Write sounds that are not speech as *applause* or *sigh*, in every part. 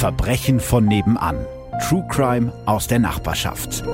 Verbrechen von nebenan. True Crime aus der Nachbarschaft.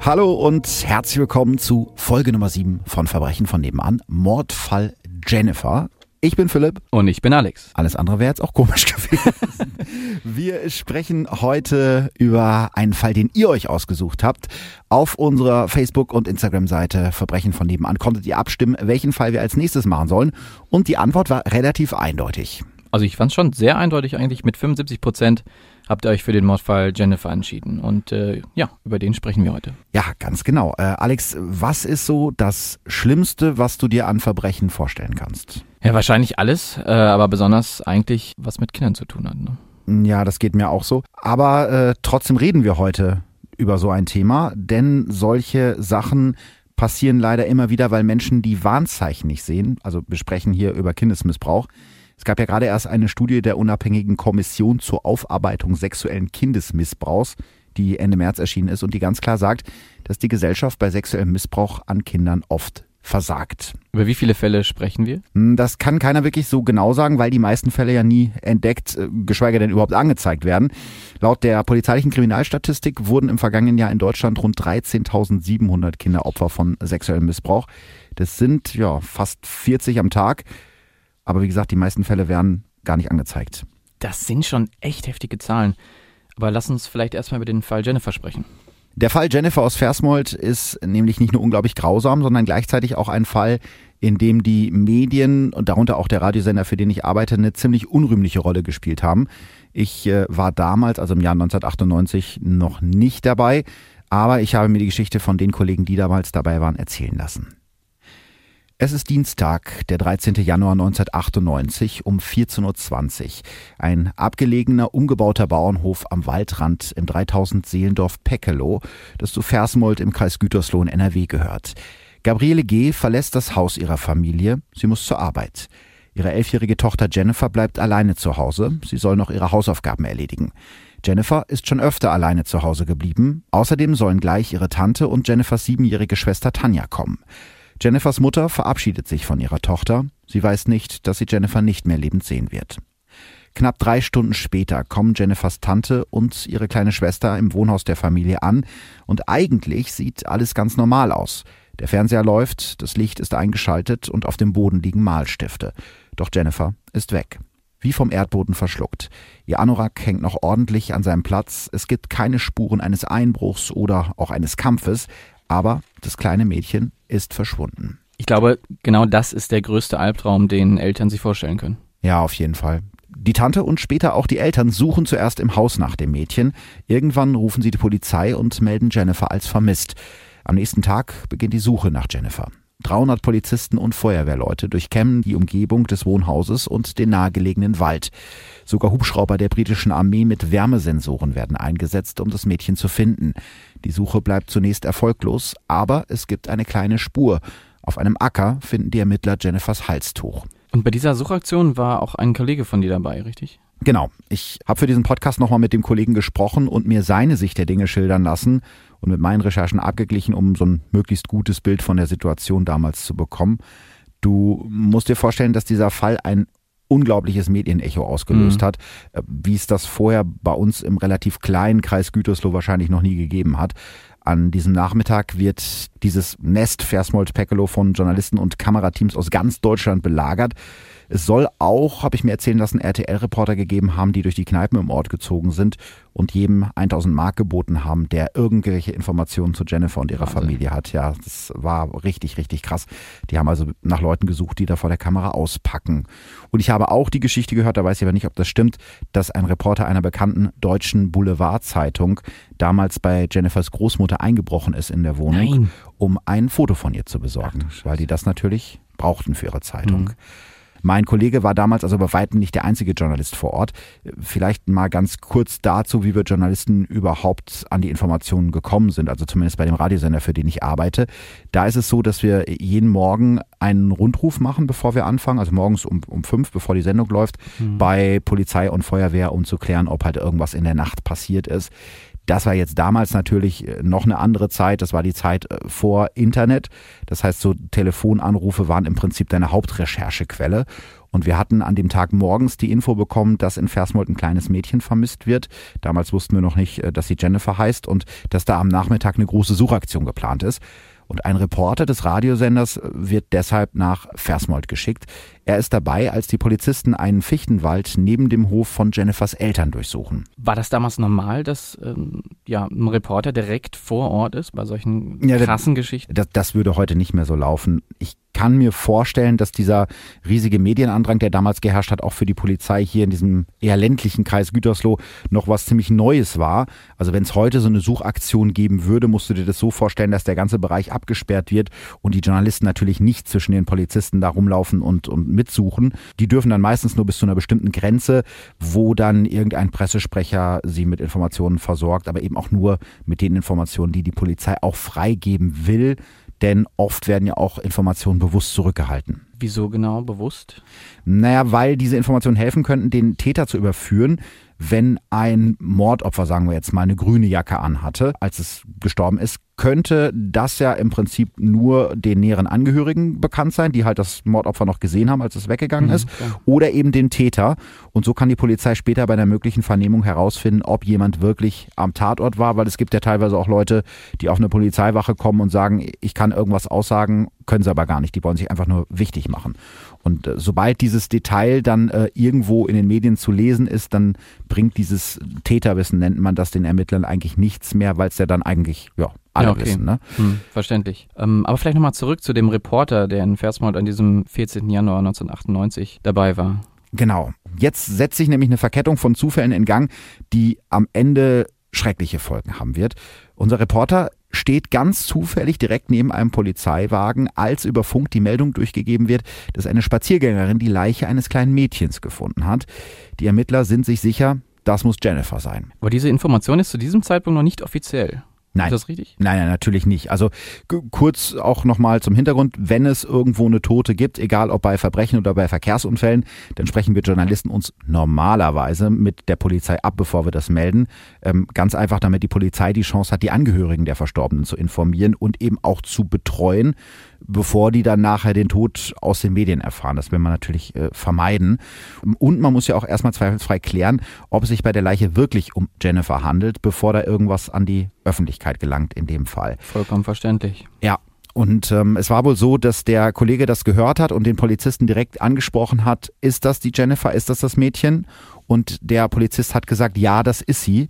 Hallo und herzlich willkommen zu Folge Nummer 7 von Verbrechen von nebenan. Mordfall Jennifer. Ich bin Philipp. Und ich bin Alex. Alles andere wäre jetzt auch komisch *laughs* gewesen. Wir sprechen heute über einen Fall, den ihr euch ausgesucht habt. Auf unserer Facebook- und Instagram-Seite Verbrechen von nebenan konntet ihr abstimmen, welchen Fall wir als nächstes machen sollen. Und die Antwort war relativ eindeutig. Also ich fand es schon sehr eindeutig eigentlich. Mit 75 Prozent habt ihr euch für den Mordfall Jennifer entschieden. Und äh, ja, über den sprechen wir heute. Ja, ganz genau. Äh, Alex, was ist so das Schlimmste, was du dir an Verbrechen vorstellen kannst? Ja, wahrscheinlich alles, äh, aber besonders eigentlich, was mit Kindern zu tun hat. Ne? Ja, das geht mir auch so. Aber äh, trotzdem reden wir heute über so ein Thema, denn solche Sachen passieren leider immer wieder, weil Menschen die Warnzeichen nicht sehen. Also wir sprechen hier über Kindesmissbrauch. Es gab ja gerade erst eine Studie der unabhängigen Kommission zur Aufarbeitung sexuellen Kindesmissbrauchs, die Ende März erschienen ist und die ganz klar sagt, dass die Gesellschaft bei sexuellem Missbrauch an Kindern oft versagt. Über wie viele Fälle sprechen wir? Hm, das kann keiner wirklich so genau sagen, weil die meisten Fälle ja nie entdeckt, äh, geschweige denn überhaupt angezeigt werden. Laut der polizeilichen Kriminalstatistik wurden im vergangenen Jahr in Deutschland rund 13.700 Kinder Opfer von sexuellem Missbrauch. Das sind ja fast 40 am Tag. Aber wie gesagt, die meisten Fälle werden gar nicht angezeigt. Das sind schon echt heftige Zahlen. Aber lass uns vielleicht erstmal über den Fall Jennifer sprechen. Der Fall Jennifer aus Versmold ist nämlich nicht nur unglaublich grausam, sondern gleichzeitig auch ein Fall, in dem die Medien und darunter auch der Radiosender, für den ich arbeite, eine ziemlich unrühmliche Rolle gespielt haben. Ich äh, war damals, also im Jahr 1998, noch nicht dabei, aber ich habe mir die Geschichte von den Kollegen, die damals dabei waren, erzählen lassen. Es ist Dienstag, der 13. Januar 1998 um 14.20 Uhr. Ein abgelegener, umgebauter Bauernhof am Waldrand im 3000 Seelendorf Peckelow, das zu Versmold im Kreis Gütersloh in NRW gehört. Gabriele G. verlässt das Haus ihrer Familie. Sie muss zur Arbeit. Ihre elfjährige Tochter Jennifer bleibt alleine zu Hause. Sie soll noch ihre Hausaufgaben erledigen. Jennifer ist schon öfter alleine zu Hause geblieben. Außerdem sollen gleich ihre Tante und Jennifers siebenjährige Schwester Tanja kommen. Jennifers Mutter verabschiedet sich von ihrer Tochter. Sie weiß nicht, dass sie Jennifer nicht mehr lebend sehen wird. Knapp drei Stunden später kommen Jennifers Tante und ihre kleine Schwester im Wohnhaus der Familie an und eigentlich sieht alles ganz normal aus. Der Fernseher läuft, das Licht ist eingeschaltet und auf dem Boden liegen Malstifte. Doch Jennifer ist weg. Wie vom Erdboden verschluckt. Ihr Anorak hängt noch ordentlich an seinem Platz. Es gibt keine Spuren eines Einbruchs oder auch eines Kampfes. Aber das kleine Mädchen ist verschwunden. Ich glaube, genau das ist der größte Albtraum, den Eltern sich vorstellen können. Ja, auf jeden Fall. Die Tante und später auch die Eltern suchen zuerst im Haus nach dem Mädchen. Irgendwann rufen sie die Polizei und melden Jennifer als vermisst. Am nächsten Tag beginnt die Suche nach Jennifer. 300 Polizisten und Feuerwehrleute durchkämmen die Umgebung des Wohnhauses und den nahegelegenen Wald. Sogar Hubschrauber der britischen Armee mit Wärmesensoren werden eingesetzt, um das Mädchen zu finden. Die Suche bleibt zunächst erfolglos, aber es gibt eine kleine Spur. Auf einem Acker finden die Ermittler Jennifers Halstuch. Und bei dieser Suchaktion war auch ein Kollege von dir dabei, richtig? Genau. Ich habe für diesen Podcast nochmal mit dem Kollegen gesprochen und mir seine Sicht der Dinge schildern lassen und mit meinen Recherchen abgeglichen, um so ein möglichst gutes Bild von der Situation damals zu bekommen. Du musst dir vorstellen, dass dieser Fall ein unglaubliches Medienecho ausgelöst mhm. hat, äh, wie es das vorher bei uns im relativ kleinen Kreis Gütersloh wahrscheinlich noch nie gegeben hat. An diesem Nachmittag wird dieses Nest Versmold-Peckelow von Journalisten und Kamerateams aus ganz Deutschland belagert. Es soll auch, habe ich mir erzählen lassen, RTL-Reporter gegeben haben, die durch die Kneipen im Ort gezogen sind und jedem 1000 Mark geboten haben, der irgendwelche Informationen zu Jennifer und ihrer Wahnsinn. Familie hat. Ja, das war richtig, richtig krass. Die haben also nach Leuten gesucht, die da vor der Kamera auspacken. Und ich habe auch die Geschichte gehört, da weiß ich aber nicht, ob das stimmt, dass ein Reporter einer bekannten deutschen Boulevardzeitung damals bei Jennifers Großmutter eingebrochen ist in der Wohnung, Nein. um ein Foto von ihr zu besorgen, weil die das natürlich brauchten für ihre Zeitung. Mhm. Mein Kollege war damals also bei weitem nicht der einzige Journalist vor Ort. Vielleicht mal ganz kurz dazu, wie wir Journalisten überhaupt an die Informationen gekommen sind, also zumindest bei dem Radiosender, für den ich arbeite. Da ist es so, dass wir jeden Morgen einen Rundruf machen, bevor wir anfangen, also morgens um, um fünf, bevor die Sendung läuft, mhm. bei Polizei und Feuerwehr, um zu klären, ob halt irgendwas in der Nacht passiert ist. Das war jetzt damals natürlich äh, noch eine andere Zeit. Das war die Zeit äh, vor Internet. Das heißt, so Telefonanrufe waren im Prinzip deine Hauptrecherchequelle. Und wir hatten an dem Tag morgens die Info bekommen, dass in Versmold ein kleines Mädchen vermisst wird. Damals wussten wir noch nicht, äh, dass sie Jennifer heißt und dass da am Nachmittag eine große Suchaktion geplant ist. Und ein Reporter des Radiosenders wird deshalb nach Versmold geschickt. Er ist dabei, als die Polizisten einen Fichtenwald neben dem Hof von Jennifers Eltern durchsuchen. War das damals normal, dass ähm, ja, ein Reporter direkt vor Ort ist bei solchen krassen ja, Geschichten? Das, das würde heute nicht mehr so laufen. Ich kann mir vorstellen, dass dieser riesige Medienandrang, der damals geherrscht hat, auch für die Polizei hier in diesem eher ländlichen Kreis Gütersloh noch was ziemlich Neues war. Also wenn es heute so eine Suchaktion geben würde, musst du dir das so vorstellen, dass der ganze Bereich abgesperrt wird und die Journalisten natürlich nicht zwischen den Polizisten da rumlaufen und, und mitsuchen. Die dürfen dann meistens nur bis zu einer bestimmten Grenze, wo dann irgendein Pressesprecher sie mit Informationen versorgt, aber eben auch nur mit den Informationen, die die Polizei auch freigeben will denn oft werden ja auch Informationen bewusst zurückgehalten. Wieso genau bewusst? Naja, weil diese Informationen helfen könnten, den Täter zu überführen, wenn ein Mordopfer, sagen wir jetzt mal, eine grüne Jacke anhatte, als es gestorben ist, könnte das ja im Prinzip nur den näheren Angehörigen bekannt sein, die halt das Mordopfer noch gesehen haben, als es weggegangen mhm, ist, ja. oder eben den Täter. Und so kann die Polizei später bei einer möglichen Vernehmung herausfinden, ob jemand wirklich am Tatort war, weil es gibt ja teilweise auch Leute, die auf eine Polizeiwache kommen und sagen, ich kann irgendwas aussagen, können sie aber gar nicht. Die wollen sich einfach nur wichtig machen. Und äh, sobald dieses Detail dann äh, irgendwo in den Medien zu lesen ist, dann bringt dieses Täterwissen, nennt man das den Ermittlern eigentlich nichts mehr, weil es ja dann eigentlich, ja, alle ja, okay. wissen. Ne? Hm, verständlich. Ähm, aber vielleicht nochmal zurück zu dem Reporter, der in Versmold an diesem 14. Januar 1998 dabei war. Genau. Jetzt setzt sich nämlich eine Verkettung von Zufällen in Gang, die am Ende schreckliche Folgen haben wird. Unser Reporter steht ganz zufällig direkt neben einem Polizeiwagen, als über Funk die Meldung durchgegeben wird, dass eine Spaziergängerin die Leiche eines kleinen Mädchens gefunden hat. Die Ermittler sind sich sicher, das muss Jennifer sein. Aber diese Information ist zu diesem Zeitpunkt noch nicht offiziell. Nein. Ist das richtig? Nein, nein, natürlich nicht. Also kurz auch nochmal zum Hintergrund, wenn es irgendwo eine Tote gibt, egal ob bei Verbrechen oder bei Verkehrsunfällen, dann sprechen wir Journalisten uns normalerweise mit der Polizei ab, bevor wir das melden. Ähm, ganz einfach, damit die Polizei die Chance hat, die Angehörigen der Verstorbenen zu informieren und eben auch zu betreuen bevor die dann nachher den Tod aus den Medien erfahren. Das will man natürlich äh, vermeiden. Und man muss ja auch erstmal zweifelsfrei klären, ob es sich bei der Leiche wirklich um Jennifer handelt, bevor da irgendwas an die Öffentlichkeit gelangt in dem Fall. Vollkommen verständlich. Ja, und ähm, es war wohl so, dass der Kollege das gehört hat und den Polizisten direkt angesprochen hat, ist das die Jennifer, ist das das Mädchen? Und der Polizist hat gesagt, ja, das ist sie.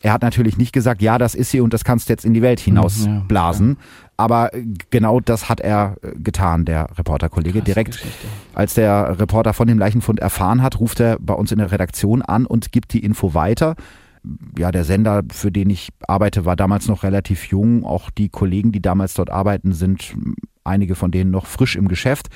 Er hat natürlich nicht gesagt, ja, das ist sie und das kannst du jetzt in die Welt hinausblasen. Ja, aber genau das hat er äh, getan, der Reporterkollege. Direkt Geschichte. als der Reporter von dem Leichenfund erfahren hat, ruft er bei uns in der Redaktion an und gibt die Info weiter. Ja, der Sender, für den ich arbeite, war damals noch relativ jung. Auch die Kollegen, die damals dort arbeiten, sind einige von denen noch frisch im Geschäft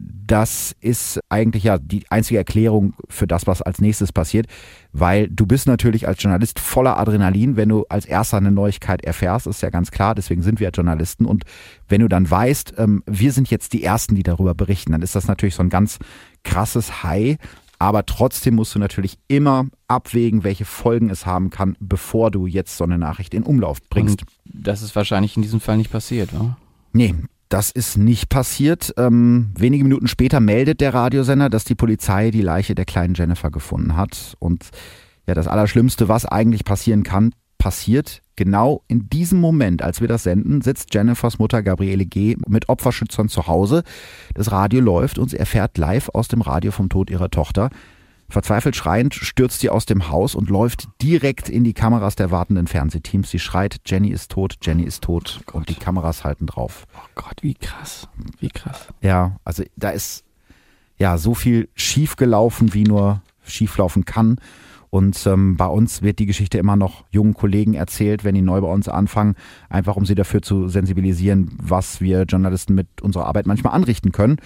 das ist eigentlich ja die einzige Erklärung für das, was als nächstes passiert, weil du bist natürlich als Journalist voller Adrenalin, wenn du als erster eine Neuigkeit erfährst, ist ja ganz klar, deswegen sind wir ja Journalisten und wenn du dann weißt, ähm, wir sind jetzt die Ersten, die darüber berichten, dann ist das natürlich so ein ganz krasses High, aber trotzdem musst du natürlich immer abwägen, welche Folgen es haben kann, bevor du jetzt so eine Nachricht in Umlauf bringst. Und das ist wahrscheinlich in diesem Fall nicht passiert, oder? Nee, das ist nicht passiert. Ähm, wenige Minuten später meldet der Radiosender, dass die Polizei die Leiche der kleinen Jennifer gefunden hat. Und ja, das Allerschlimmste, was eigentlich passieren kann, passiert. Genau in diesem Moment, als wir das senden, sitzt Jennifers Mutter Gabriele G. mit Opferschützern zu Hause. Das Radio läuft und sie erfährt live aus dem Radio vom Tod ihrer Tochter. Verzweifelt schreiend stürzt sie aus dem Haus und läuft direkt in die Kameras der wartenden Fernsehteams. Sie schreit, Jenny ist tot, Jenny ist tot oh und die Kameras halten drauf. Oh Gott, wie krass, wie krass. Ja, also da ist ja so viel schief gelaufen, wie nur schieflaufen kann. Und ähm, bei uns wird die Geschichte immer noch jungen Kollegen erzählt, wenn die neu bei uns anfangen, einfach um sie dafür zu sensibilisieren, was wir Journalisten mit unserer Arbeit manchmal anrichten können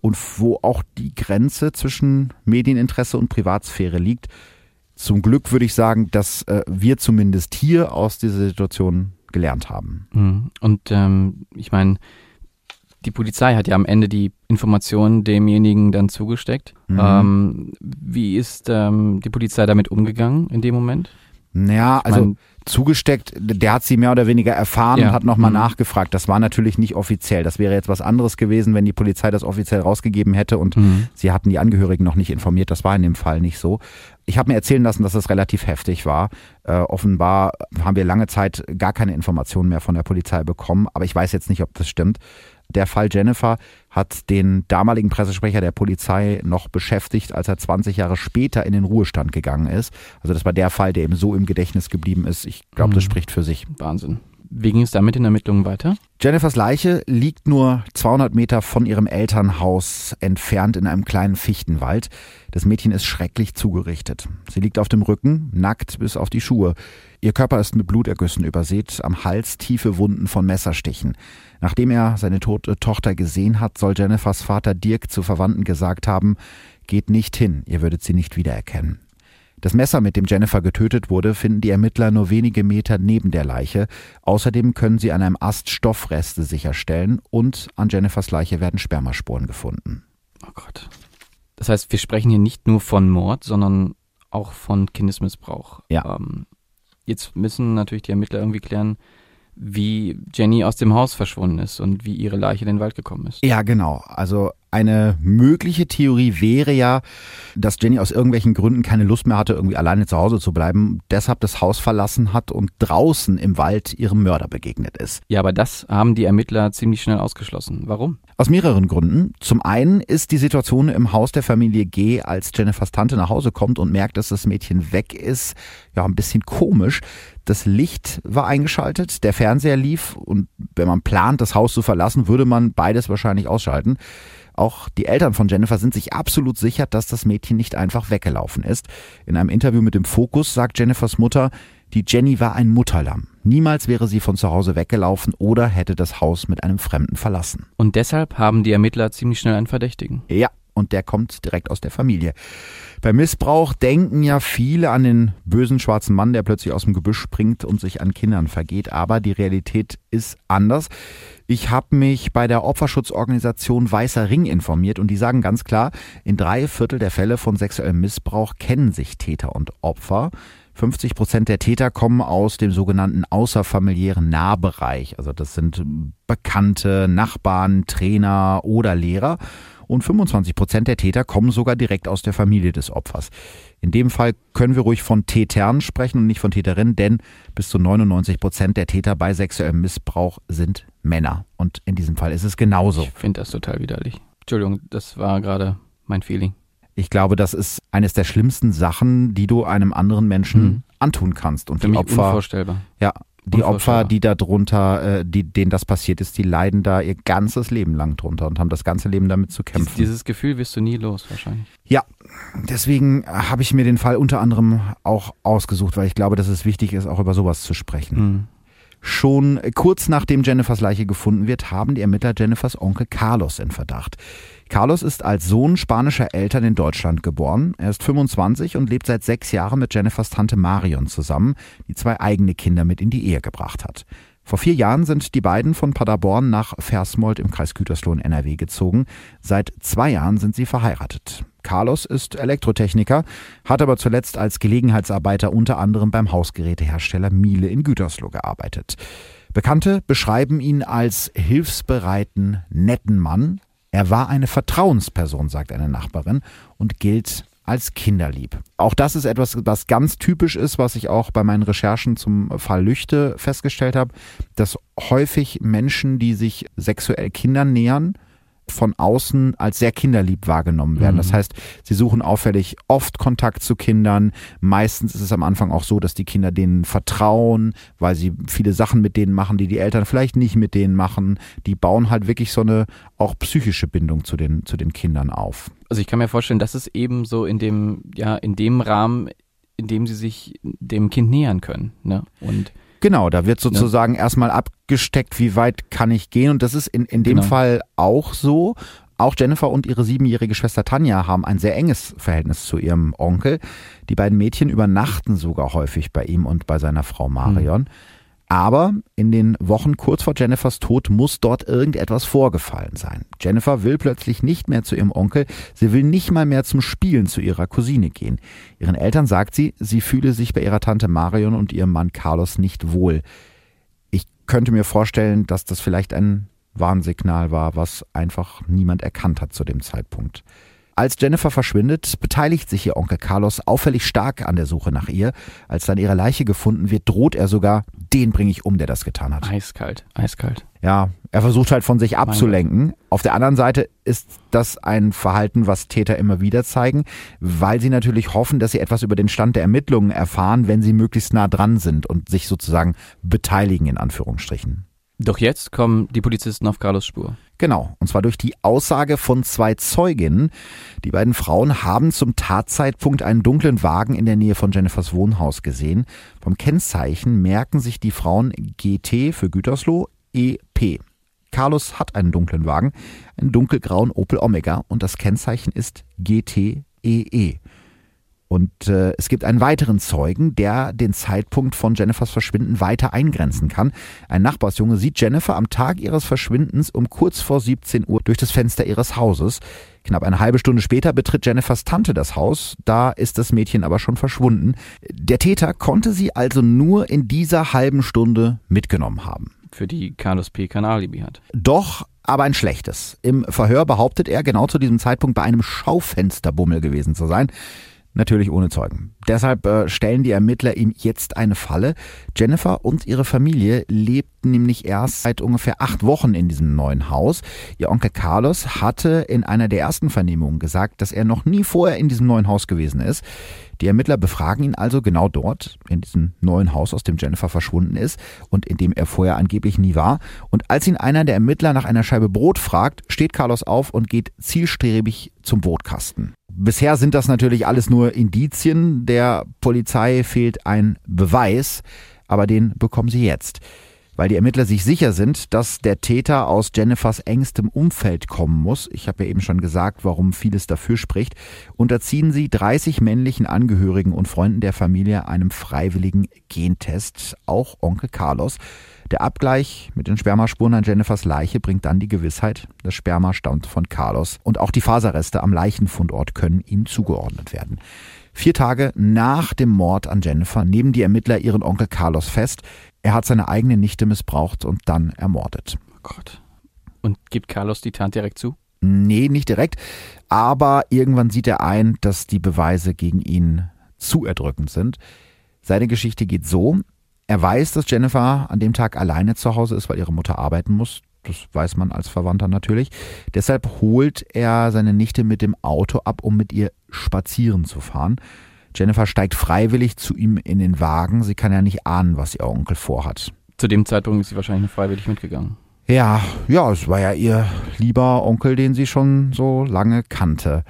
und wo auch die Grenze zwischen Medieninteresse und Privatsphäre liegt. Zum Glück würde ich sagen, dass äh, wir zumindest hier aus dieser Situation gelernt haben. Mhm. Und ähm, ich meine, die Polizei hat ja am Ende die Informationen demjenigen dann zugesteckt. Mhm. Ähm, wie ist ähm, die Polizei damit umgegangen in dem Moment? Naja, Ich also mein- zugesteckt, der hat sie mehr oder weniger erfahren Ja. und hat nochmal Mhm. nachgefragt. Das war natürlich nicht offiziell. Das wäre jetzt was anderes gewesen, wenn die Polizei das offiziell rausgegeben hätte und Mhm. sie hatten die Angehörigen noch nicht informiert. Das war in dem Fall nicht so. Ich habe mir erzählen lassen, dass es relativ heftig war. Äh, offenbar haben wir lange Zeit gar keine Informationen mehr von der Polizei bekommen, aber ich weiß jetzt nicht, ob das stimmt. Der Fall Jennifer hat den damaligen Pressesprecher der Polizei noch beschäftigt, als er 20 Jahre später in den Ruhestand gegangen ist. Also das war der Fall, der ihm so im Gedächtnis geblieben ist. Ich glaube, das Mhm. spricht für sich. Wahnsinn. Wie ging es da mit den Ermittlungen weiter? Jennifers Leiche liegt nur 200 Meter von ihrem Elternhaus entfernt in einem kleinen Fichtenwald. Das Mädchen ist schrecklich zugerichtet. Sie liegt auf dem Rücken, nackt bis auf die Schuhe. Ihr Körper ist mit Blutergüssen übersät, am Hals tiefe Wunden von Messerstichen. Nachdem er seine tote Tochter gesehen hat, soll Jennifers Vater Dirk zu Verwandten gesagt haben, geht nicht hin, ihr würdet sie nicht wiedererkennen. Das Messer, mit dem Jennifer getötet wurde, finden die Ermittler nur wenige Meter neben der Leiche. Außerdem können sie an einem Ast Stoffreste sicherstellen und an Jennifers Leiche werden Spermaspuren gefunden. Oh Gott. Das heißt, wir sprechen hier nicht nur von Mord, sondern auch von Kindesmissbrauch. Ja. Ähm, jetzt müssen natürlich die Ermittler irgendwie klären, wie Jenny aus dem Haus verschwunden ist und wie ihre Leiche in den Wald gekommen ist. Ja, genau. Also eine mögliche Theorie wäre ja, dass Jenny aus irgendwelchen Gründen keine Lust mehr hatte, irgendwie alleine zu Hause zu bleiben, deshalb das Haus verlassen hat und draußen im Wald ihrem Mörder begegnet ist. Ja, aber das haben die Ermittler ziemlich schnell ausgeschlossen. Warum? Aus mehreren Gründen. Zum einen ist die Situation im Haus der Familie G, als Jennifers Tante nach Hause kommt und merkt, dass das Mädchen weg ist, ja, ein bisschen komisch. Das Licht war eingeschaltet, der Fernseher lief und wenn man plant, das Haus zu verlassen, würde man beides wahrscheinlich ausschalten. Auch die Eltern von Jennifer sind sich absolut sicher, dass das Mädchen nicht einfach weggelaufen ist. In einem Interview mit dem Fokus sagt Jennifers Mutter, die Jenny war ein Mutterlamm. Niemals wäre sie von zu Hause weggelaufen oder hätte das Haus mit einem Fremden verlassen. Und deshalb haben die Ermittler ziemlich schnell einen Verdächtigen. Ja, und der kommt direkt aus der Familie. Bei Missbrauch denken ja viele an den bösen schwarzen Mann, der plötzlich aus dem Gebüsch springt und sich an Kindern vergeht. Aber die Realität ist anders. Ich habe mich bei der Opferschutzorganisation Weißer Ring informiert und die sagen ganz klar, in drei Viertel der Fälle von sexuellem Missbrauch kennen sich Täter und Opfer. 50 Prozent der Täter kommen aus dem sogenannten außerfamiliären Nahbereich. Also das sind Bekannte, Nachbarn, Trainer oder Lehrer. Und 25 Prozent der Täter kommen sogar direkt aus der Familie des Opfers. In dem Fall können wir ruhig von Tätern sprechen und nicht von Täterinnen, denn bis zu 99 Prozent der Täter bei sexuellem Missbrauch sind Männer. Und in diesem Fall ist es genauso. Ich finde das total widerlich. Entschuldigung, das war gerade mein Feeling. Ich glaube, das ist eines der schlimmsten Sachen, die du einem anderen Menschen Mhm. antun kannst. Und Für die mich Opfer, unvorstellbar. ja, die Opfer, die da drunter, äh, die, denen das passiert ist, die leiden da ihr ganzes Leben lang drunter und haben das ganze Leben damit zu kämpfen. dieses Gefühl wirst du nie los, wahrscheinlich. Ja, deswegen habe ich mir den Fall unter anderem auch ausgesucht, weil ich glaube, dass es wichtig ist, auch über sowas zu sprechen. Mhm. Schon kurz nachdem Jennifers Leiche gefunden wird, haben die Ermittler Jennifers Onkel Carlos in Verdacht. Carlos ist als Sohn spanischer Eltern in Deutschland geboren. Er ist 25 und lebt seit sechs Jahren mit Jennifers Tante Marion zusammen, die zwei eigene Kinder mit in die Ehe gebracht hat. Vor vier Jahren sind die beiden von Paderborn nach Versmold im Kreis Gütersloh in NRW gezogen. Seit zwei Jahren sind sie verheiratet. Carlos ist Elektrotechniker, hat aber zuletzt als Gelegenheitsarbeiter unter anderem beim Hausgerätehersteller Miele in Gütersloh gearbeitet. Bekannte beschreiben ihn als hilfsbereiten, netten Mann. Er war eine Vertrauensperson, sagt eine Nachbarin, und gilt als kinderlieb. Auch das ist etwas, was ganz typisch ist, was ich auch bei meinen Recherchen zum Fall Lüchte festgestellt habe, dass häufig Menschen, die sich sexuell Kindern nähern, von außen als sehr kinderlieb wahrgenommen werden. Mhm. Das heißt, sie suchen auffällig oft Kontakt zu Kindern. Meistens ist es am Anfang auch so, dass die Kinder denen vertrauen, weil sie viele Sachen mit denen machen, die die Eltern vielleicht nicht mit denen machen. Die bauen halt wirklich so eine auch psychische Bindung zu den, zu den Kindern auf. Also ich kann mir vorstellen, dass es eben so in dem, ja, in dem Rahmen, in dem sie sich dem Kind nähern können. Ne? Und Genau, da wird sozusagen erstmal abgesteckt, wie weit kann ich gehen. Und das ist in, in dem Genau. Fall auch so. Auch Jennifer und ihre siebenjährige Schwester Tanja haben ein sehr enges Verhältnis zu ihrem Onkel. Die beiden Mädchen übernachten sogar häufig bei ihm und bei seiner Frau Marion. Aber in den Wochen kurz vor Jennifers Tod muss dort irgendetwas vorgefallen sein. Jennifer will plötzlich nicht mehr zu ihrem Onkel, sie will nicht mal mehr zum Spielen zu ihrer Cousine gehen. Ihren Eltern sagt sie, sie fühle sich bei ihrer Tante Marion und ihrem Mann Carlos nicht wohl. Ich könnte mir vorstellen, dass das vielleicht ein Warnsignal war, was einfach niemand erkannt hat zu dem Zeitpunkt. Als Jennifer verschwindet, beteiligt sich ihr Onkel Carlos auffällig stark an der Suche nach ihr. Als dann ihre Leiche gefunden wird, droht er sogar, den bringe ich um, der das getan hat. Eiskalt, eiskalt. Ja, er versucht halt von sich abzulenken. Auf der anderen Seite ist das ein Verhalten, was Täter immer wieder zeigen, weil sie natürlich hoffen, dass sie etwas über den Stand der Ermittlungen erfahren, wenn sie möglichst nah dran sind und sich sozusagen beteiligen, in Anführungsstrichen. Doch jetzt kommen die Polizisten auf Carlos Spur. Genau, und zwar durch die Aussage von zwei Zeuginnen. Die beiden Frauen haben zum Tatzeitpunkt einen dunklen Wagen in der Nähe von Jennifers Wohnhaus gesehen. Vom Kennzeichen merken sich die Frauen GT für Gütersloh, EP. Carlos hat einen dunklen Wagen, einen dunkelgrauen Opel Omega und das Kennzeichen ist GTEE. Und äh, es gibt einen weiteren Zeugen, der den Zeitpunkt von Jennifers Verschwinden weiter eingrenzen kann. Ein Nachbarsjunge sieht Jennifer am Tag ihres Verschwindens um kurz vor 17 Uhr durch das Fenster ihres Hauses. Knapp eine halbe Stunde später betritt Jennifers Tante das Haus, da ist das Mädchen aber schon verschwunden. Der Täter konnte sie also nur in dieser halben Stunde mitgenommen haben. Für die Carlos P. Kanalibi hat. Doch aber ein schlechtes. Im Verhör behauptet er, genau zu diesem Zeitpunkt bei einem Schaufensterbummel gewesen zu sein. Natürlich ohne Zeugen. Deshalb äh, stellen die Ermittler ihm jetzt eine Falle. Jennifer und ihre Familie lebten nämlich erst seit ungefähr acht Wochen in diesem neuen Haus. Ihr Onkel Carlos hatte in einer der ersten Vernehmungen gesagt, dass er noch nie vorher in diesem neuen Haus gewesen ist. Die Ermittler befragen ihn also genau dort, in diesem neuen Haus, aus dem Jennifer verschwunden ist und in dem er vorher angeblich nie war. Und als ihn einer der Ermittler nach einer Scheibe Brot fragt, steht Carlos auf und geht zielstrebig zum Brotkasten. Bisher sind das natürlich alles nur Indizien. Der Polizei fehlt ein Beweis, aber den bekommen sie jetzt. Weil die Ermittler sich sicher sind, dass der Täter aus Jennifers engstem Umfeld kommen muss, ich habe ja eben schon gesagt, warum vieles dafür spricht, unterziehen sie 30 männlichen Angehörigen und Freunden der Familie einem freiwilligen Gentest, auch Onkel Carlos. Der Abgleich mit den Spermaspuren an Jennifers Leiche bringt dann die Gewissheit, das Sperma stammt von Carlos und auch die Faserreste am Leichenfundort können ihm zugeordnet werden. Vier Tage nach dem Mord an Jennifer nehmen die Ermittler ihren Onkel Carlos fest. Er hat seine eigene Nichte missbraucht und dann ermordet. Oh Gott. Und gibt Carlos die Tat direkt zu? Nee, nicht direkt. Aber irgendwann sieht er ein, dass die Beweise gegen ihn zu erdrückend sind. Seine Geschichte geht so. Er weiß, dass Jennifer an dem Tag alleine zu Hause ist, weil ihre Mutter arbeiten muss. Das weiß man als Verwandter natürlich. Deshalb holt er seine Nichte mit dem Auto ab, um mit ihr spazieren zu fahren. Jennifer steigt freiwillig zu ihm in den Wagen. Sie kann ja nicht ahnen, was ihr Onkel vorhat. Zu dem Zeitpunkt ist sie wahrscheinlich freiwillig mitgegangen. Ja, ja, es war ja ihr lieber Onkel, den sie schon so lange kannte.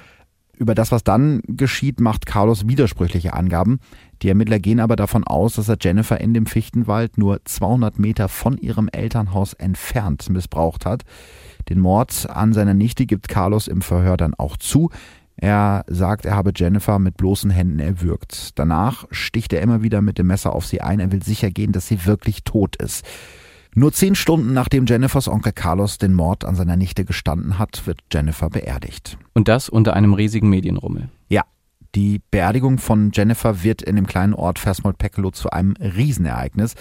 Über das, was dann geschieht, macht Carlos widersprüchliche Angaben. Die Ermittler gehen aber davon aus, dass er Jennifer in dem Fichtenwald nur 200 Meter von ihrem Elternhaus entfernt missbraucht hat. Den Mord an seiner Nichte gibt Carlos im Verhör dann auch zu. Er sagt, er habe Jennifer mit bloßen Händen erwürgt. Danach sticht er immer wieder mit dem Messer auf sie ein. Er will sicher gehen, dass sie wirklich tot ist. Nur zehn Stunden nachdem Jennifers Onkel Carlos den Mord an seiner Nichte gestanden hat, wird Jennifer beerdigt. Und das unter einem riesigen Medienrummel. Ja, die Beerdigung von Jennifer wird in dem kleinen Ort Versmold-Peckelow zu einem Riesenereignis.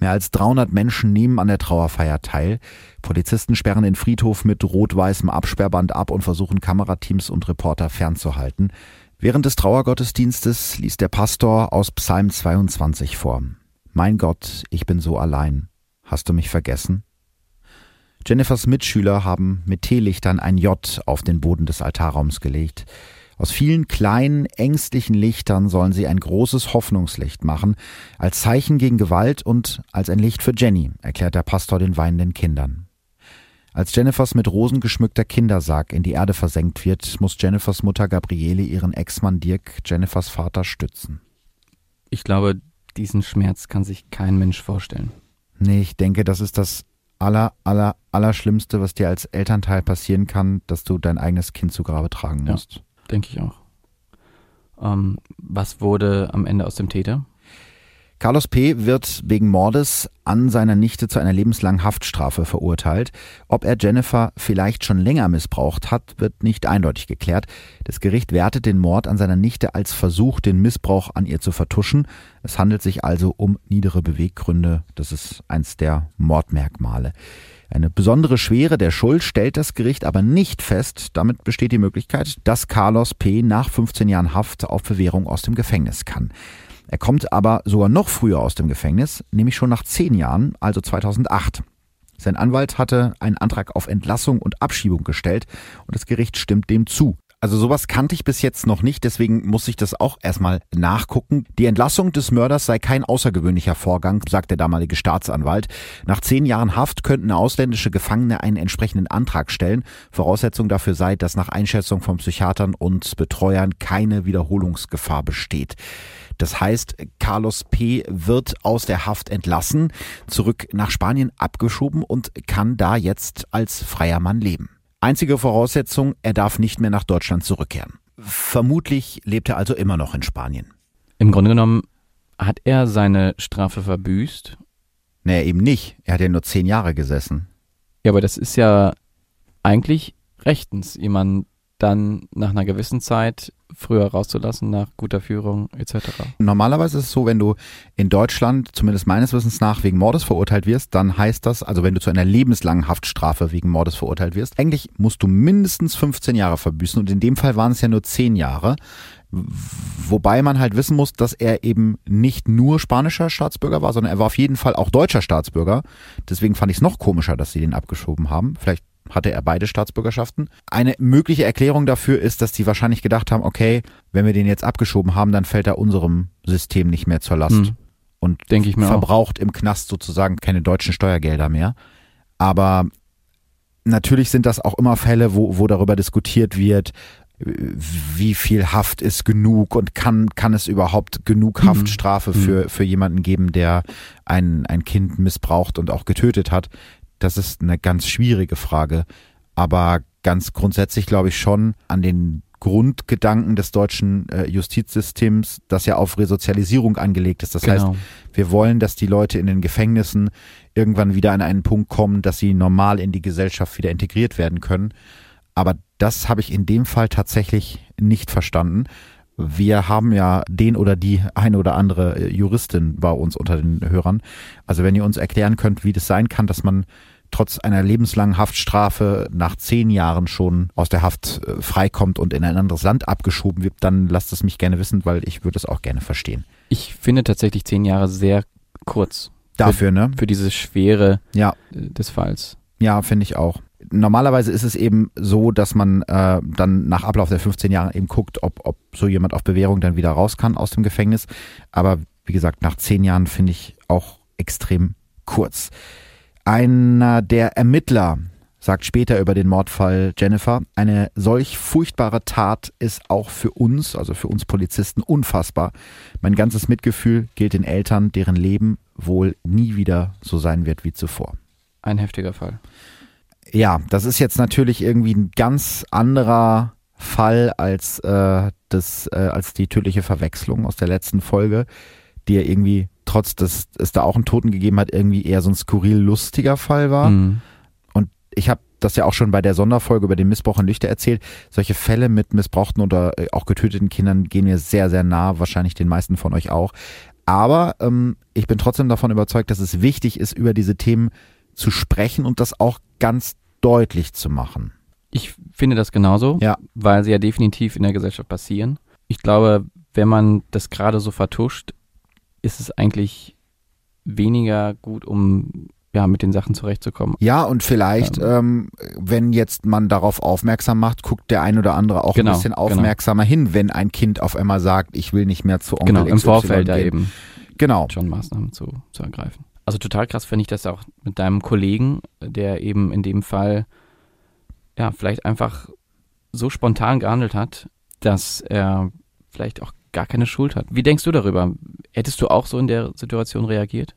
Mehr als 300 Menschen nehmen an der Trauerfeier teil. Polizisten sperren den Friedhof mit rot-weißem Absperrband ab und versuchen Kamerateams und Reporter fernzuhalten. Während des Trauergottesdienstes liest der Pastor aus Psalm 22 vor. Mein Gott, ich bin so allein. Hast du mich vergessen? Jennifers Mitschüler haben mit Teelichtern ein J auf den Boden des Altarraums gelegt. Aus vielen kleinen, ängstlichen Lichtern sollen sie ein großes Hoffnungslicht machen, als Zeichen gegen Gewalt und als ein Licht für Jenny, erklärt der Pastor den weinenden Kindern. Als Jennifers mit Rosen geschmückter Kindersarg in die Erde versenkt wird, muss Jennifers Mutter Gabriele ihren Ex-Mann Dirk, Jennifers Vater, stützen. Ich glaube, diesen Schmerz kann sich kein Mensch vorstellen. Nee, ich denke, das ist das aller, aller, aller Schlimmste, was dir als Elternteil passieren kann, dass du dein eigenes Kind zu Grabe tragen musst. Ja, denke ich auch. Ähm, was wurde am Ende aus dem Täter? Carlos P. wird wegen Mordes an seiner Nichte zu einer lebenslangen Haftstrafe verurteilt. Ob er Jennifer vielleicht schon länger missbraucht hat, wird nicht eindeutig geklärt. Das Gericht wertet den Mord an seiner Nichte als Versuch, den Missbrauch an ihr zu vertuschen. Es handelt sich also um niedere Beweggründe. Das ist eins der Mordmerkmale. Eine besondere Schwere der Schuld stellt das Gericht aber nicht fest. Damit besteht die Möglichkeit, dass Carlos P. nach 15 Jahren Haft auf Bewährung aus dem Gefängnis kann. Er kommt aber sogar noch früher aus dem Gefängnis, nämlich schon nach zehn Jahren, also 2008. Sein Anwalt hatte einen Antrag auf Entlassung und Abschiebung gestellt und das Gericht stimmt dem zu. Also sowas kannte ich bis jetzt noch nicht, deswegen muss ich das auch erstmal nachgucken. Die Entlassung des Mörders sei kein außergewöhnlicher Vorgang, sagt der damalige Staatsanwalt. Nach zehn Jahren Haft könnten ausländische Gefangene einen entsprechenden Antrag stellen. Voraussetzung dafür sei, dass nach Einschätzung von Psychiatern und Betreuern keine Wiederholungsgefahr besteht. Das heißt, Carlos P. wird aus der Haft entlassen, zurück nach Spanien abgeschoben und kann da jetzt als freier Mann leben. Einzige Voraussetzung, er darf nicht mehr nach Deutschland zurückkehren. Vermutlich lebt er also immer noch in Spanien. Im Grunde genommen hat er seine Strafe verbüßt. Naja, eben nicht. Er hat ja nur zehn Jahre gesessen. Ja, aber das ist ja eigentlich rechtens, jemand dann nach einer gewissen Zeit früher rauszulassen nach guter Führung etc. Normalerweise ist es so, wenn du in Deutschland, zumindest meines Wissens nach, wegen Mordes verurteilt wirst, dann heißt das, also wenn du zu einer lebenslangen Haftstrafe wegen Mordes verurteilt wirst, eigentlich musst du mindestens 15 Jahre verbüßen und in dem Fall waren es ja nur 10 Jahre. Wobei man halt wissen muss, dass er eben nicht nur spanischer Staatsbürger war, sondern er war auf jeden Fall auch deutscher Staatsbürger. Deswegen fand ich es noch komischer, dass sie den abgeschoben haben. Vielleicht hatte er beide Staatsbürgerschaften. Eine mögliche Erklärung dafür ist, dass die wahrscheinlich gedacht haben, okay, wenn wir den jetzt abgeschoben haben, dann fällt er unserem System nicht mehr zur Last. Hm. Und Denke ich mir verbraucht auch. im Knast sozusagen keine deutschen Steuergelder mehr. Aber natürlich sind das auch immer Fälle, wo, wo darüber diskutiert wird, wie viel Haft ist genug und kann, kann es überhaupt genug mhm. Haftstrafe mhm. für, für jemanden geben, der ein, ein Kind missbraucht und auch getötet hat das ist eine ganz schwierige Frage. Aber ganz grundsätzlich glaube ich schon an den Grundgedanken des deutschen äh, Justizsystems, das ja auf Resozialisierung angelegt ist. Das genau. heißt, wir wollen, dass die Leute in den Gefängnissen irgendwann wieder an einen Punkt kommen, dass sie normal in die Gesellschaft wieder integriert werden können. Aber das habe ich in dem Fall tatsächlich nicht verstanden. Wir haben ja den oder die eine oder andere äh, Juristin bei uns unter den Hörern. Also wenn ihr uns erklären könnt, wie das sein kann, dass man trotz einer lebenslangen Haftstrafe nach zehn Jahren schon aus der Haft äh, freikommt und in ein anderes Land abgeschoben wird, dann lasst es mich gerne wissen, weil ich würde es auch gerne verstehen. Ich finde tatsächlich zehn Jahre sehr kurz. Dafür, für, ne? Für diese Schwere ja. Äh, des Falls. Ja, finde ich auch normalerweise ist es eben so, dass man äh, dann nach Ablauf der 15 Jahre eben guckt, ob, ob so jemand auf Bewährung dann wieder raus kann aus dem Gefängnis. Aber wie gesagt, nach zehn Jahren finde ich auch extrem kurz. Einer der Ermittler sagt später über den Mordfall Jennifer, eine solch furchtbare Tat ist auch für uns, also für uns Polizisten, unfassbar. Mein ganzes Mitgefühl gilt den Eltern, deren Leben wohl nie wieder so sein wird wie zuvor. Ein heftiger Fall ja, das ist jetzt natürlich irgendwie ein ganz anderer Fall als äh, das, äh, als die tödliche Verwechslung aus der letzten Folge, die ja irgendwie, trotz dass es da auch einen Toten gegeben hat, irgendwie eher so ein skurril lustiger Fall war. Mhm. Und ich habe das ja auch schon bei der Sonderfolge über den Missbrauch in Lüchte erzählt. Solche Fälle mit missbrauchten oder äh, auch getöteten Kindern gehen mir sehr, sehr nah, wahrscheinlich den meisten von euch auch. Aber ähm, ich bin trotzdem davon überzeugt, dass es wichtig ist, über diese Themen zu sprechen und das auch ganz deutlich zu machen. Ich finde das genauso, ja. weil sie ja definitiv in der Gesellschaft passieren. Ich glaube, wenn man das gerade so vertuscht, ist es eigentlich weniger gut, um ja, mit den Sachen zurechtzukommen. Ja, und vielleicht, ähm, wenn jetzt man darauf aufmerksam macht, guckt der ein oder andere auch genau, ein bisschen genau. aufmerksamer genau. hin, wenn ein Kind auf einmal sagt, ich will nicht mehr zu Onkel Genau, im Vorfeld da eben. Genau. Schon Maßnahmen zu, zu ergreifen. Also total krass finde ich das auch mit deinem Kollegen, der eben in dem Fall ja vielleicht einfach so spontan gehandelt hat, dass er vielleicht auch gar keine Schuld hat. Wie denkst du darüber? Hättest du auch so in der Situation reagiert?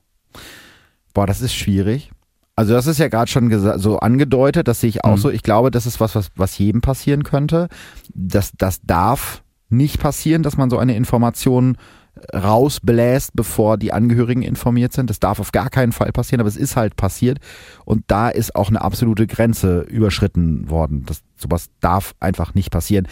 Boah, das ist schwierig. Also das ist ja gerade schon so angedeutet, das sehe ich auch mhm. so. Ich glaube, das ist was, was, was jedem passieren könnte. Das, das darf nicht passieren, dass man so eine Information rausbläst, bevor die Angehörigen informiert sind. Das darf auf gar keinen Fall passieren, aber es ist halt passiert. Und da ist auch eine absolute Grenze überschritten worden. Das, sowas darf einfach nicht passieren.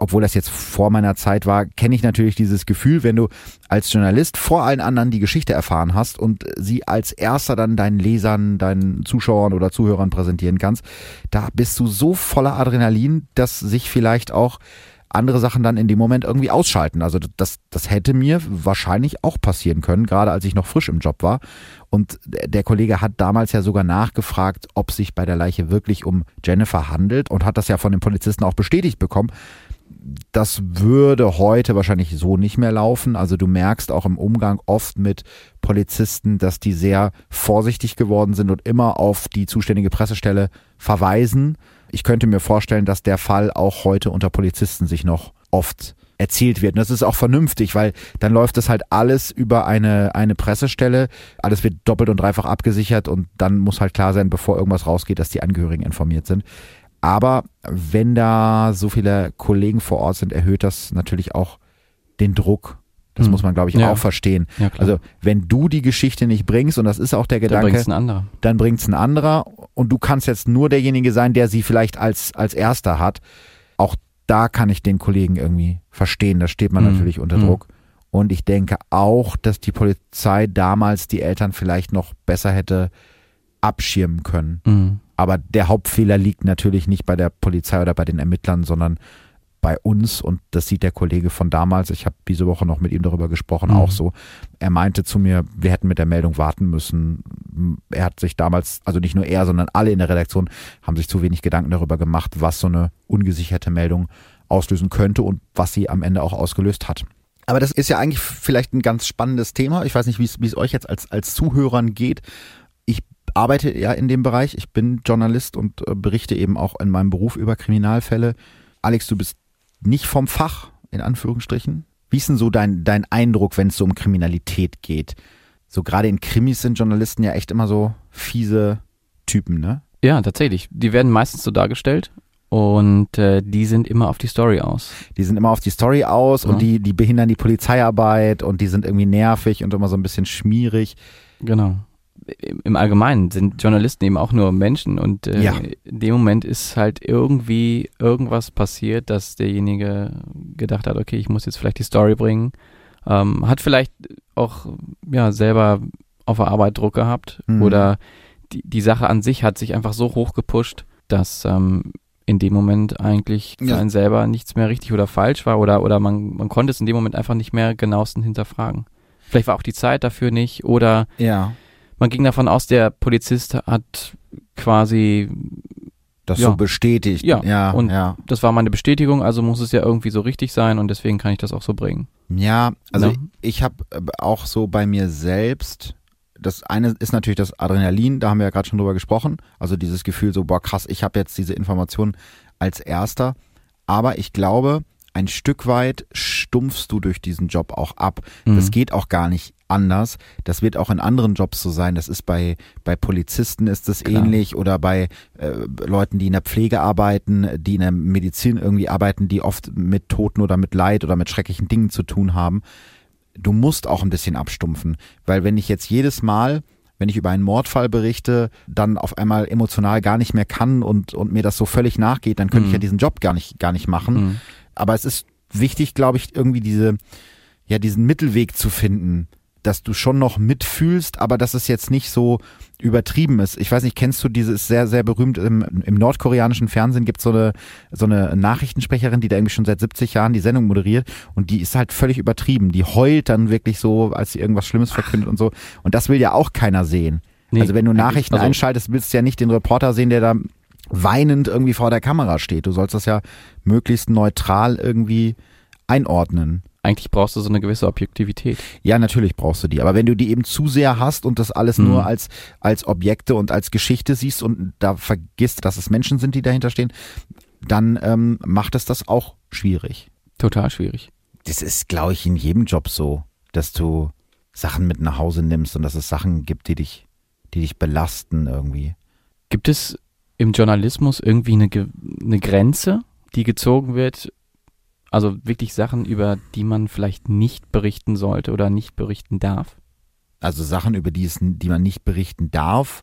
Obwohl das jetzt vor meiner Zeit war, kenne ich natürlich dieses Gefühl, wenn du als Journalist vor allen anderen die Geschichte erfahren hast und sie als erster dann deinen Lesern, deinen Zuschauern oder Zuhörern präsentieren kannst. Da bist du so voller Adrenalin, dass sich vielleicht auch andere Sachen dann in dem Moment irgendwie ausschalten. Also das, das hätte mir wahrscheinlich auch passieren können, gerade als ich noch frisch im Job war. Und der Kollege hat damals ja sogar nachgefragt, ob sich bei der Leiche wirklich um Jennifer handelt und hat das ja von den Polizisten auch bestätigt bekommen. Das würde heute wahrscheinlich so nicht mehr laufen. Also du merkst auch im Umgang oft mit Polizisten, dass die sehr vorsichtig geworden sind und immer auf die zuständige Pressestelle verweisen ich könnte mir vorstellen, dass der Fall auch heute unter Polizisten sich noch oft erzählt wird. Und das ist auch vernünftig, weil dann läuft das halt alles über eine, eine Pressestelle. Alles wird doppelt und dreifach abgesichert und dann muss halt klar sein, bevor irgendwas rausgeht, dass die Angehörigen informiert sind. Aber wenn da so viele Kollegen vor Ort sind, erhöht das natürlich auch den Druck das hm. muss man, glaube ich, ja. auch verstehen. Ja, also wenn du die Geschichte nicht bringst, und das ist auch der Gedanke, dann bringt es ein anderer. Dann bringt ein anderer und du kannst jetzt nur derjenige sein, der sie vielleicht als, als erster hat. Auch da kann ich den Kollegen irgendwie verstehen. Da steht man hm. natürlich unter hm. Druck. Und ich denke auch, dass die Polizei damals die Eltern vielleicht noch besser hätte abschirmen können. Mhm. Aber der Hauptfehler liegt natürlich nicht bei der Polizei oder bei den Ermittlern, sondern bei uns und das sieht der Kollege von damals, ich habe diese Woche noch mit ihm darüber gesprochen, mhm. auch so. Er meinte zu mir, wir hätten mit der Meldung warten müssen. Er hat sich damals, also nicht nur er, sondern alle in der Redaktion haben sich zu wenig Gedanken darüber gemacht, was so eine ungesicherte Meldung auslösen könnte und was sie am Ende auch ausgelöst hat. Aber das ist ja eigentlich vielleicht ein ganz spannendes Thema. Ich weiß nicht, wie es euch jetzt als, als Zuhörern geht. Ich arbeite ja in dem Bereich. Ich bin Journalist und äh, berichte eben auch in meinem Beruf über Kriminalfälle. Alex, du bist nicht vom Fach, in Anführungsstrichen. Wie ist denn so dein, dein Eindruck, wenn es so um Kriminalität geht? So gerade in Krimis sind Journalisten ja echt immer so fiese Typen, ne? Ja, tatsächlich. Die werden meistens so dargestellt und äh, die sind immer auf die Story aus. Die sind immer auf die Story aus ja. und die, die behindern die Polizeiarbeit und die sind irgendwie nervig und immer so ein bisschen schmierig. Genau im Allgemeinen sind Journalisten eben auch nur Menschen und äh, ja. in dem Moment ist halt irgendwie irgendwas passiert, dass derjenige gedacht hat, okay, ich muss jetzt vielleicht die Story bringen. Ähm, hat vielleicht auch ja selber auf der Arbeit Druck gehabt mhm. oder die, die Sache an sich hat sich einfach so hoch gepusht, dass ähm, in dem Moment eigentlich für ja. einen selber nichts mehr richtig oder falsch war oder, oder man, man konnte es in dem Moment einfach nicht mehr genauestens hinterfragen. Vielleicht war auch die Zeit dafür nicht oder ja man ging davon aus, der Polizist hat quasi das ja, so bestätigt. Ja, ja und ja. das war meine Bestätigung, also muss es ja irgendwie so richtig sein und deswegen kann ich das auch so bringen. Ja, also ja. ich habe äh, auch so bei mir selbst, das eine ist natürlich das Adrenalin, da haben wir ja gerade schon drüber gesprochen, also dieses Gefühl so, boah krass, ich habe jetzt diese Information als erster, aber ich glaube, ein Stück weit stumpfst du durch diesen Job auch ab. Mhm. Das geht auch gar nicht anders. Das wird auch in anderen Jobs so sein. Das ist bei, bei Polizisten ist das Klar. ähnlich oder bei äh, Leuten, die in der Pflege arbeiten, die in der Medizin irgendwie arbeiten, die oft mit Toten oder mit Leid oder mit schrecklichen Dingen zu tun haben. Du musst auch ein bisschen abstumpfen, weil wenn ich jetzt jedes Mal wenn ich über einen Mordfall berichte, dann auf einmal emotional gar nicht mehr kann und, und mir das so völlig nachgeht, dann könnte mhm. ich ja diesen Job gar nicht, gar nicht machen. Mhm. Aber es ist wichtig, glaube ich, irgendwie diese, ja, diesen Mittelweg zu finden dass du schon noch mitfühlst, aber dass es jetzt nicht so übertrieben ist. Ich weiß nicht, kennst du dieses sehr, sehr berühmt im, im nordkoreanischen Fernsehen gibt so eine, so eine Nachrichtensprecherin, die da irgendwie schon seit 70 Jahren die Sendung moderiert und die ist halt völlig übertrieben. Die heult dann wirklich so, als sie irgendwas Schlimmes verkündet und so. Und das will ja auch keiner sehen. Nee, also wenn du Nachrichten also, einschaltest, willst du ja nicht den Reporter sehen, der da weinend irgendwie vor der Kamera steht. Du sollst das ja möglichst neutral irgendwie einordnen eigentlich brauchst du so eine gewisse Objektivität. Ja, natürlich brauchst du die. Aber wenn du die eben zu sehr hast und das alles mhm. nur als, als Objekte und als Geschichte siehst und da vergisst, dass es Menschen sind, die dahinter stehen, dann ähm, macht es das auch schwierig. Total schwierig. Das ist, glaube ich, in jedem Job so, dass du Sachen mit nach Hause nimmst und dass es Sachen gibt, die dich, die dich belasten irgendwie. Gibt es im Journalismus irgendwie eine, eine Grenze, die gezogen wird, Also wirklich Sachen, über die man vielleicht nicht berichten sollte oder nicht berichten darf? Also Sachen, über die, es, die man nicht berichten darf,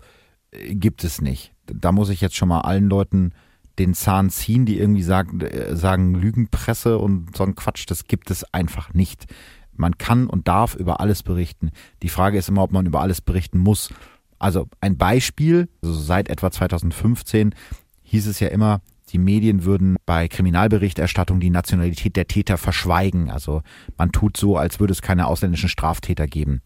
äh, gibt es nicht. Da muss ich jetzt schon mal allen Leuten den Zahn ziehen, die irgendwie sagen, äh, sagen Lügenpresse und so ein Quatsch, das gibt es einfach nicht. Man kann und darf über alles berichten. Die Frage ist immer, ob man über alles berichten muss. Also ein Beispiel, also seit etwa 2015 hieß es ja immer, die Medien würden bei Kriminalberichterstattung die Nationalität der Täter verschweigen. Also man tut so, als würde es keine ausländischen Straftäter geben.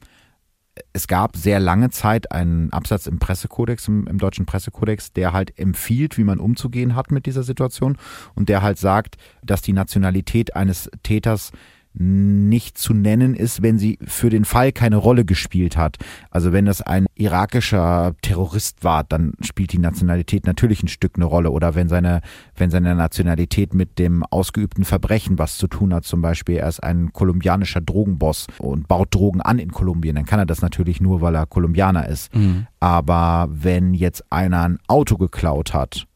Es gab sehr lange Zeit einen Absatz im Pressekodex, im, im, deutschen Pressekodex, der halt empfiehlt, wie man umzugehen hat mit dieser Situation und der halt sagt, dass die Nationalität eines Täters nicht zu nennen ist, wenn sie für den Fall keine Rolle gespielt hat. Also wenn das ein irakischer Terrorist war, dann spielt die Nationalität natürlich ein Stück eine Rolle. Oder wenn seine, wenn seine Nationalität mit dem ausgeübten Verbrechen was zu tun hat, zum Beispiel er ist ein kolumbianischer Drogenboss und baut Drogen an in Kolumbien, dann kann er das natürlich nur, weil er Kolumbianer ist. Mhm. Aber wenn jetzt einer ein Auto geklaut hat,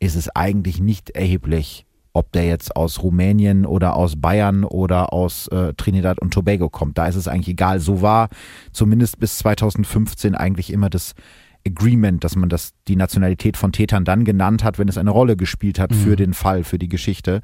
ist es eigentlich nicht erheblich, ob der jetzt aus Rumänien oder aus Bayern oder aus äh, Trinidad und Tobago kommt. Da ist es eigentlich egal. So war zumindest bis 2015 eigentlich immer das Agreement, dass man das, die Nationalität von Tätern dann genannt hat, wenn es eine Rolle gespielt hat mhm. für den Fall, für die Geschichte.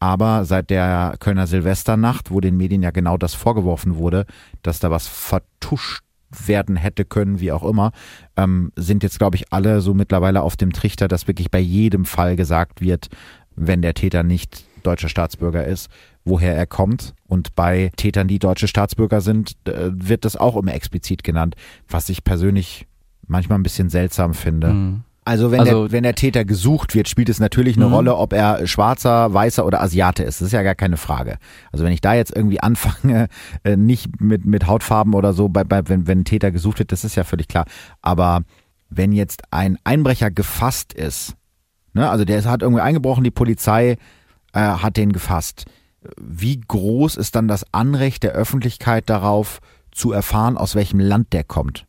Aber seit der Kölner Silvesternacht, wo den Medien ja genau das vorgeworfen wurde, dass da was vertuscht werden hätte können, wie auch immer, ähm, sind jetzt, glaube ich, alle so mittlerweile auf dem Trichter, dass wirklich bei jedem Fall gesagt wird, wenn der Täter nicht deutscher Staatsbürger ist, woher er kommt. Und bei Tätern, die deutsche Staatsbürger sind, wird das auch immer explizit genannt, was ich persönlich manchmal ein bisschen seltsam finde. Mhm. Also wenn, also, der, wenn der Täter gesucht wird, spielt es natürlich eine mhm. Rolle, ob er schwarzer, weißer oder Asiate ist. Das ist ja gar keine Frage. Also wenn ich da jetzt irgendwie *laughs* anfange, äh, nicht mit, mit Hautfarben oder so, bei, bei, wenn, wenn ein Täter gesucht wird, das ist ja völlig klar. Aber wenn jetzt ein Einbrecher gefasst ist, Ne? Also der hat irgendwie eingebrochen, die Polizei äh, hat den gefasst. Wie groß ist dann das Anrecht der Öffentlichkeit darauf, zu erfahren, aus welchem Land der kommt?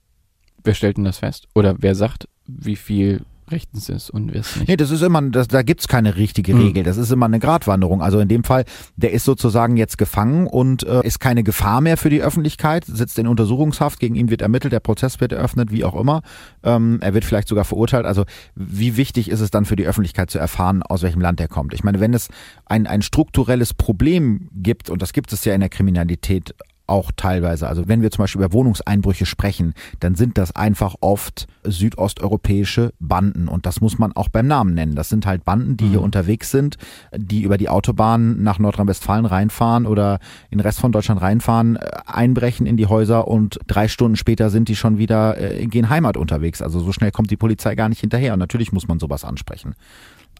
Wer stellt denn das fest? Oder wer sagt, wie viel rechtens ist und es nicht. Nee, das ist immer, das, da gibt's keine richtige mhm. Regel. Das ist immer eine Gratwanderung. Also in dem Fall, der ist sozusagen jetzt gefangen und äh, ist keine Gefahr mehr für die Öffentlichkeit, sitzt in Untersuchungshaft, gegen ihn wird ermittelt, der Prozess wird eröffnet, wie auch immer. Ähm, er wird vielleicht sogar verurteilt. Also wie wichtig ist es dann für die Öffentlichkeit zu erfahren, aus welchem Land er kommt? Ich meine, wenn es ein, ein strukturelles Problem gibt, und das gibt es ja in der Kriminalität auch teilweise. Also wenn wir zum Beispiel über Wohnungseinbrüche sprechen, dann sind das einfach oft südosteuropäische Banden und das muss man auch beim Namen nennen. Das sind halt Banden, die mhm. hier unterwegs sind, die über die Autobahn nach Nordrhein-Westfalen reinfahren oder in den Rest von Deutschland reinfahren, äh, einbrechen in die Häuser und drei Stunden später sind die schon wieder äh, gehen Heimat unterwegs. Also so schnell kommt die Polizei gar nicht hinterher und natürlich muss man sowas ansprechen.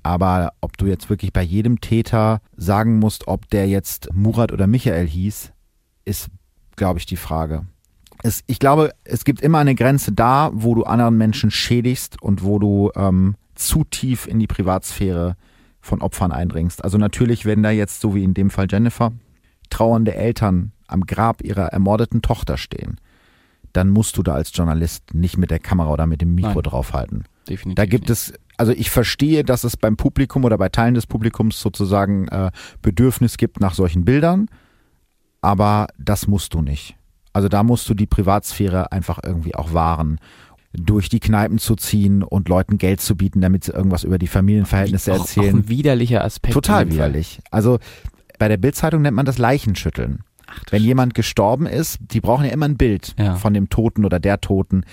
Aber ob du jetzt wirklich bei jedem Täter sagen musst, ob der jetzt Murat oder Michael hieß, ist, glaube ich, die Frage. Es, ich glaube, es gibt immer eine Grenze da, wo du anderen Menschen schädigst und wo du ähm, zu tief in die Privatsphäre von Opfern eindringst. Also natürlich, wenn da jetzt, so wie in dem Fall Jennifer, trauernde Eltern am Grab ihrer ermordeten Tochter stehen, dann musst du da als Journalist nicht mit der Kamera oder mit dem Mikro Nein, draufhalten. Definitiv. Da gibt nicht. es, also ich verstehe, dass es beim Publikum oder bei Teilen des Publikums sozusagen äh, Bedürfnis gibt nach solchen Bildern aber das musst du nicht. Also da musst du die Privatsphäre einfach irgendwie auch wahren durch die Kneipen zu ziehen und Leuten Geld zu bieten, damit sie irgendwas über die Familienverhältnisse auch, erzählen. Auch ein widerlicher Aspekt. Total widerlich. Also bei der Bildzeitung nennt man das Leichenschütteln. Ach, Wenn Jemand gestorben ist, die brauchen ja immer ein Bild ja. von dem Toten oder der Toten.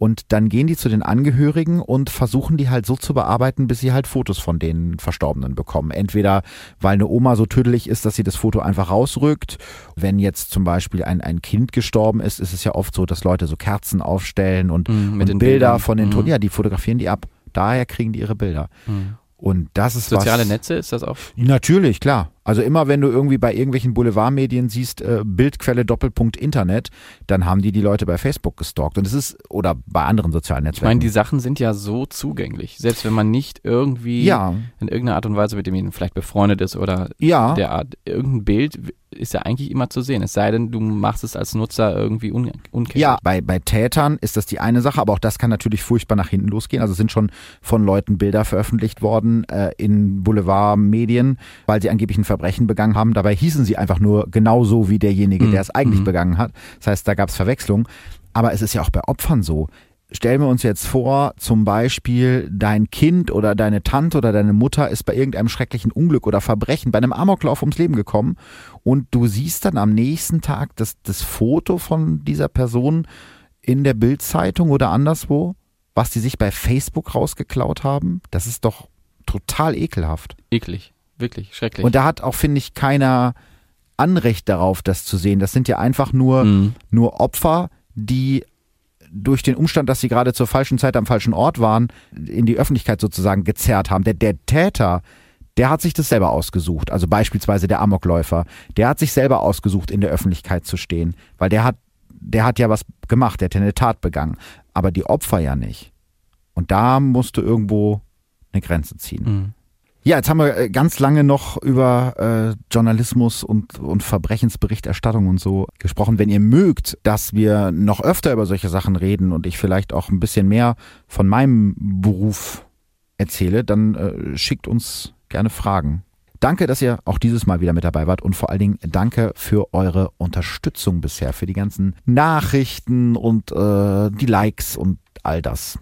Und dann gehen die zu den Angehörigen und versuchen die halt so zu bearbeiten, bis sie halt Fotos von den Verstorbenen bekommen. Entweder weil eine Oma so tüdelig ist, dass sie das Foto einfach rausrückt. Wenn jetzt zum Beispiel ein, ein Kind gestorben ist, ist es ja oft so, dass Leute so Kerzen aufstellen und, mhm, und Bilder Bildern. von den mhm. Toten, ja, die fotografieren die ab. Daher kriegen die ihre Bilder. Mhm. Und das ist Soziale was, Netze, ist das auch? Natürlich, klar. Also immer wenn du irgendwie bei irgendwelchen Boulevardmedien siehst, äh, Bildquelle Doppelpunkt Internet, dann haben die die Leute bei Facebook gestalkt. Und es ist, oder bei anderen sozialen Netzwerken. Ich meine, die Sachen sind ja so zugänglich. Selbst wenn man nicht irgendwie ja. in irgendeiner Art und Weise mit demjenigen vielleicht befreundet ist oder ja. der Art, irgendein Bild ist ja eigentlich immer zu sehen. Es sei denn, du machst es als Nutzer irgendwie un unkenntlich. Ja, bei, bei Tätern ist das die eine Sache, aber auch das kann natürlich furchtbar nach hinten losgehen. Also sind schon von Leuten Bilder veröffentlicht worden äh, in Boulevardmedien, weil sie angeblich ein Verbrechen begangen haben. Dabei hießen sie einfach nur genauso wie derjenige, Mhm. der es eigentlich Mhm. begangen hat. Das heißt, da gab es Verwechslung. Aber es ist ja auch bei Opfern so. Stellen wir uns jetzt vor, zum Beispiel dein Kind oder deine Tante oder deine Mutter ist bei irgendeinem schrecklichen Unglück oder Verbrechen, bei einem Amoklauf ums Leben gekommen und du siehst dann am nächsten Tag das, das Foto von dieser Person in der Bildzeitung oder anderswo, was die sich bei Facebook rausgeklaut haben. Das ist doch total ekelhaft. Eklig. Wirklich, schrecklich. Und da hat auch, finde ich, keiner Anrecht darauf, das zu sehen. Das sind ja einfach nur, Mhm. nur Opfer, die durch den Umstand, dass sie gerade zur falschen Zeit am falschen Ort waren, in die Öffentlichkeit sozusagen gezerrt haben. Der, der Täter, der hat sich das selber ausgesucht. Also beispielsweise der Amokläufer, der hat sich selber ausgesucht, in der Öffentlichkeit zu stehen, weil der hat, der hat ja was gemacht, der hat ja eine Tat begangen. Aber die Opfer ja nicht. Und da musst du irgendwo eine Grenze ziehen. Mhm. Ja, jetzt haben wir äh, ganz lange noch über äh, Journalismus und, und Verbrechensberichterstattung und so gesprochen. Wenn ihr mögt, dass wir noch öfter über solche Sachen reden und ich vielleicht auch ein bisschen mehr von meinem Beruf erzähle, dann äh, schickt uns gerne Fragen. Danke, dass ihr auch dieses Mal wieder mit dabei wart und vor allen Dingen danke für eure Unterstützung bisher, für die ganzen Nachrichten und äh, die Likes und all das.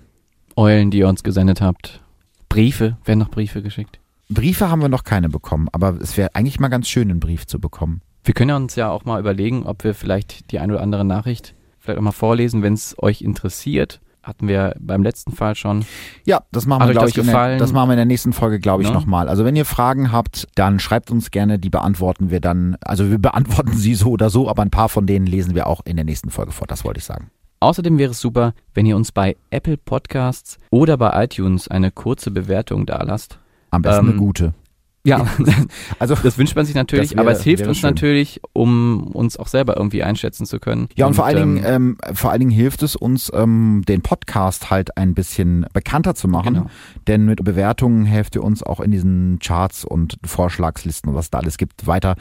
Eulen, die ihr uns gesendet habt. Briefe, werden noch Briefe geschickt. Briefe haben wir noch keine bekommen, aber es wäre eigentlich mal ganz schön, einen Brief zu bekommen. Wir können uns ja auch mal überlegen, ob wir vielleicht die ein oder andere Nachricht vielleicht auch mal vorlesen, wenn es euch interessiert. Hatten wir beim letzten Fall schon. Ja, das machen Hat wir, euch glaube ich, in der, gefallen? das machen wir in der nächsten Folge, glaube ich, Ne? nochmal. Also wenn ihr Fragen habt, dann schreibt uns gerne, die beantworten wir dann. Also wir beantworten sie so oder so, aber ein paar von denen lesen wir auch in der nächsten Folge vor. Das wollte ich sagen. Außerdem wäre es super, wenn ihr uns bei Apple Podcasts oder bei iTunes eine kurze Bewertung dalasst. Am besten Ähm, eine gute. Ja, *laughs* Also das wünscht man sich natürlich, wäre- aber es hilft uns schön. natürlich, um uns auch selber irgendwie einschätzen zu können. ja, und, vor allen Dingen, ähm, ähm, vor allen Dingen hilft es uns, ähm, den Podcast halt ein bisschen bekannter zu machen. Genau. Denn mit Bewertungen helft ihr uns auch in diesen Charts und Vorschlagslisten und was da alles gibt, weiter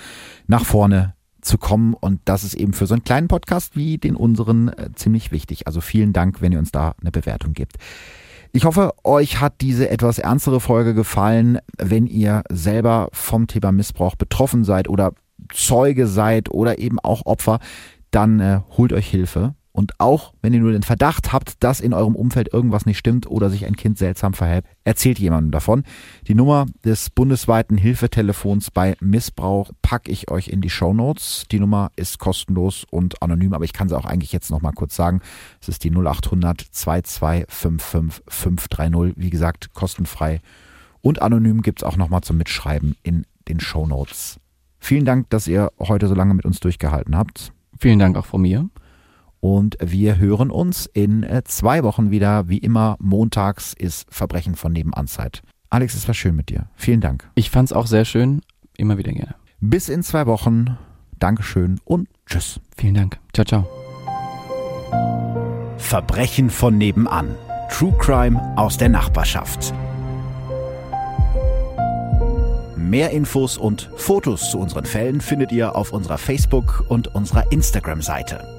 nach vorne zu kommen. Und das ist eben für so einen kleinen Podcast wie den unseren äh, ziemlich wichtig. Also vielen Dank, wenn ihr uns da eine Bewertung gebt. Ich hoffe, euch hat diese etwas ernstere Folge gefallen. Wenn ihr selber vom Thema Missbrauch betroffen seid oder Zeuge seid oder eben auch Opfer, dann äh, holt euch Hilfe. Und auch wenn ihr nur den Verdacht habt, dass in eurem Umfeld irgendwas nicht stimmt oder sich ein Kind seltsam verhält, erzählt jemandem davon. Die Nummer des bundesweiten Hilfetelefons bei Missbrauch packe ich euch in die Show Notes. Die Nummer ist kostenlos und anonym, aber ich kann sie auch eigentlich jetzt noch mal kurz sagen. Es ist die 0800 2255 530. Wie gesagt, kostenfrei und anonym gibt's auch noch mal zum Mitschreiben in den Show Notes. Vielen Dank, dass ihr heute so lange mit uns durchgehalten habt. Vielen Dank auch von mir. Und wir hören uns in äh, zwei Wochen wieder. Wie immer, montags ist Verbrechen von Nebenanzeit. Alex, es war schön mit dir. Vielen Dank. Ich fand's auch sehr schön. Immer wieder gerne. Bis in zwei Wochen. Dankeschön und tschüss. Vielen Dank. Ciao, ciao. Verbrechen von nebenan. True Crime aus der Nachbarschaft. Mehr Infos und Fotos zu unseren Fällen findet ihr auf unserer Facebook- und unserer Instagram-Seite.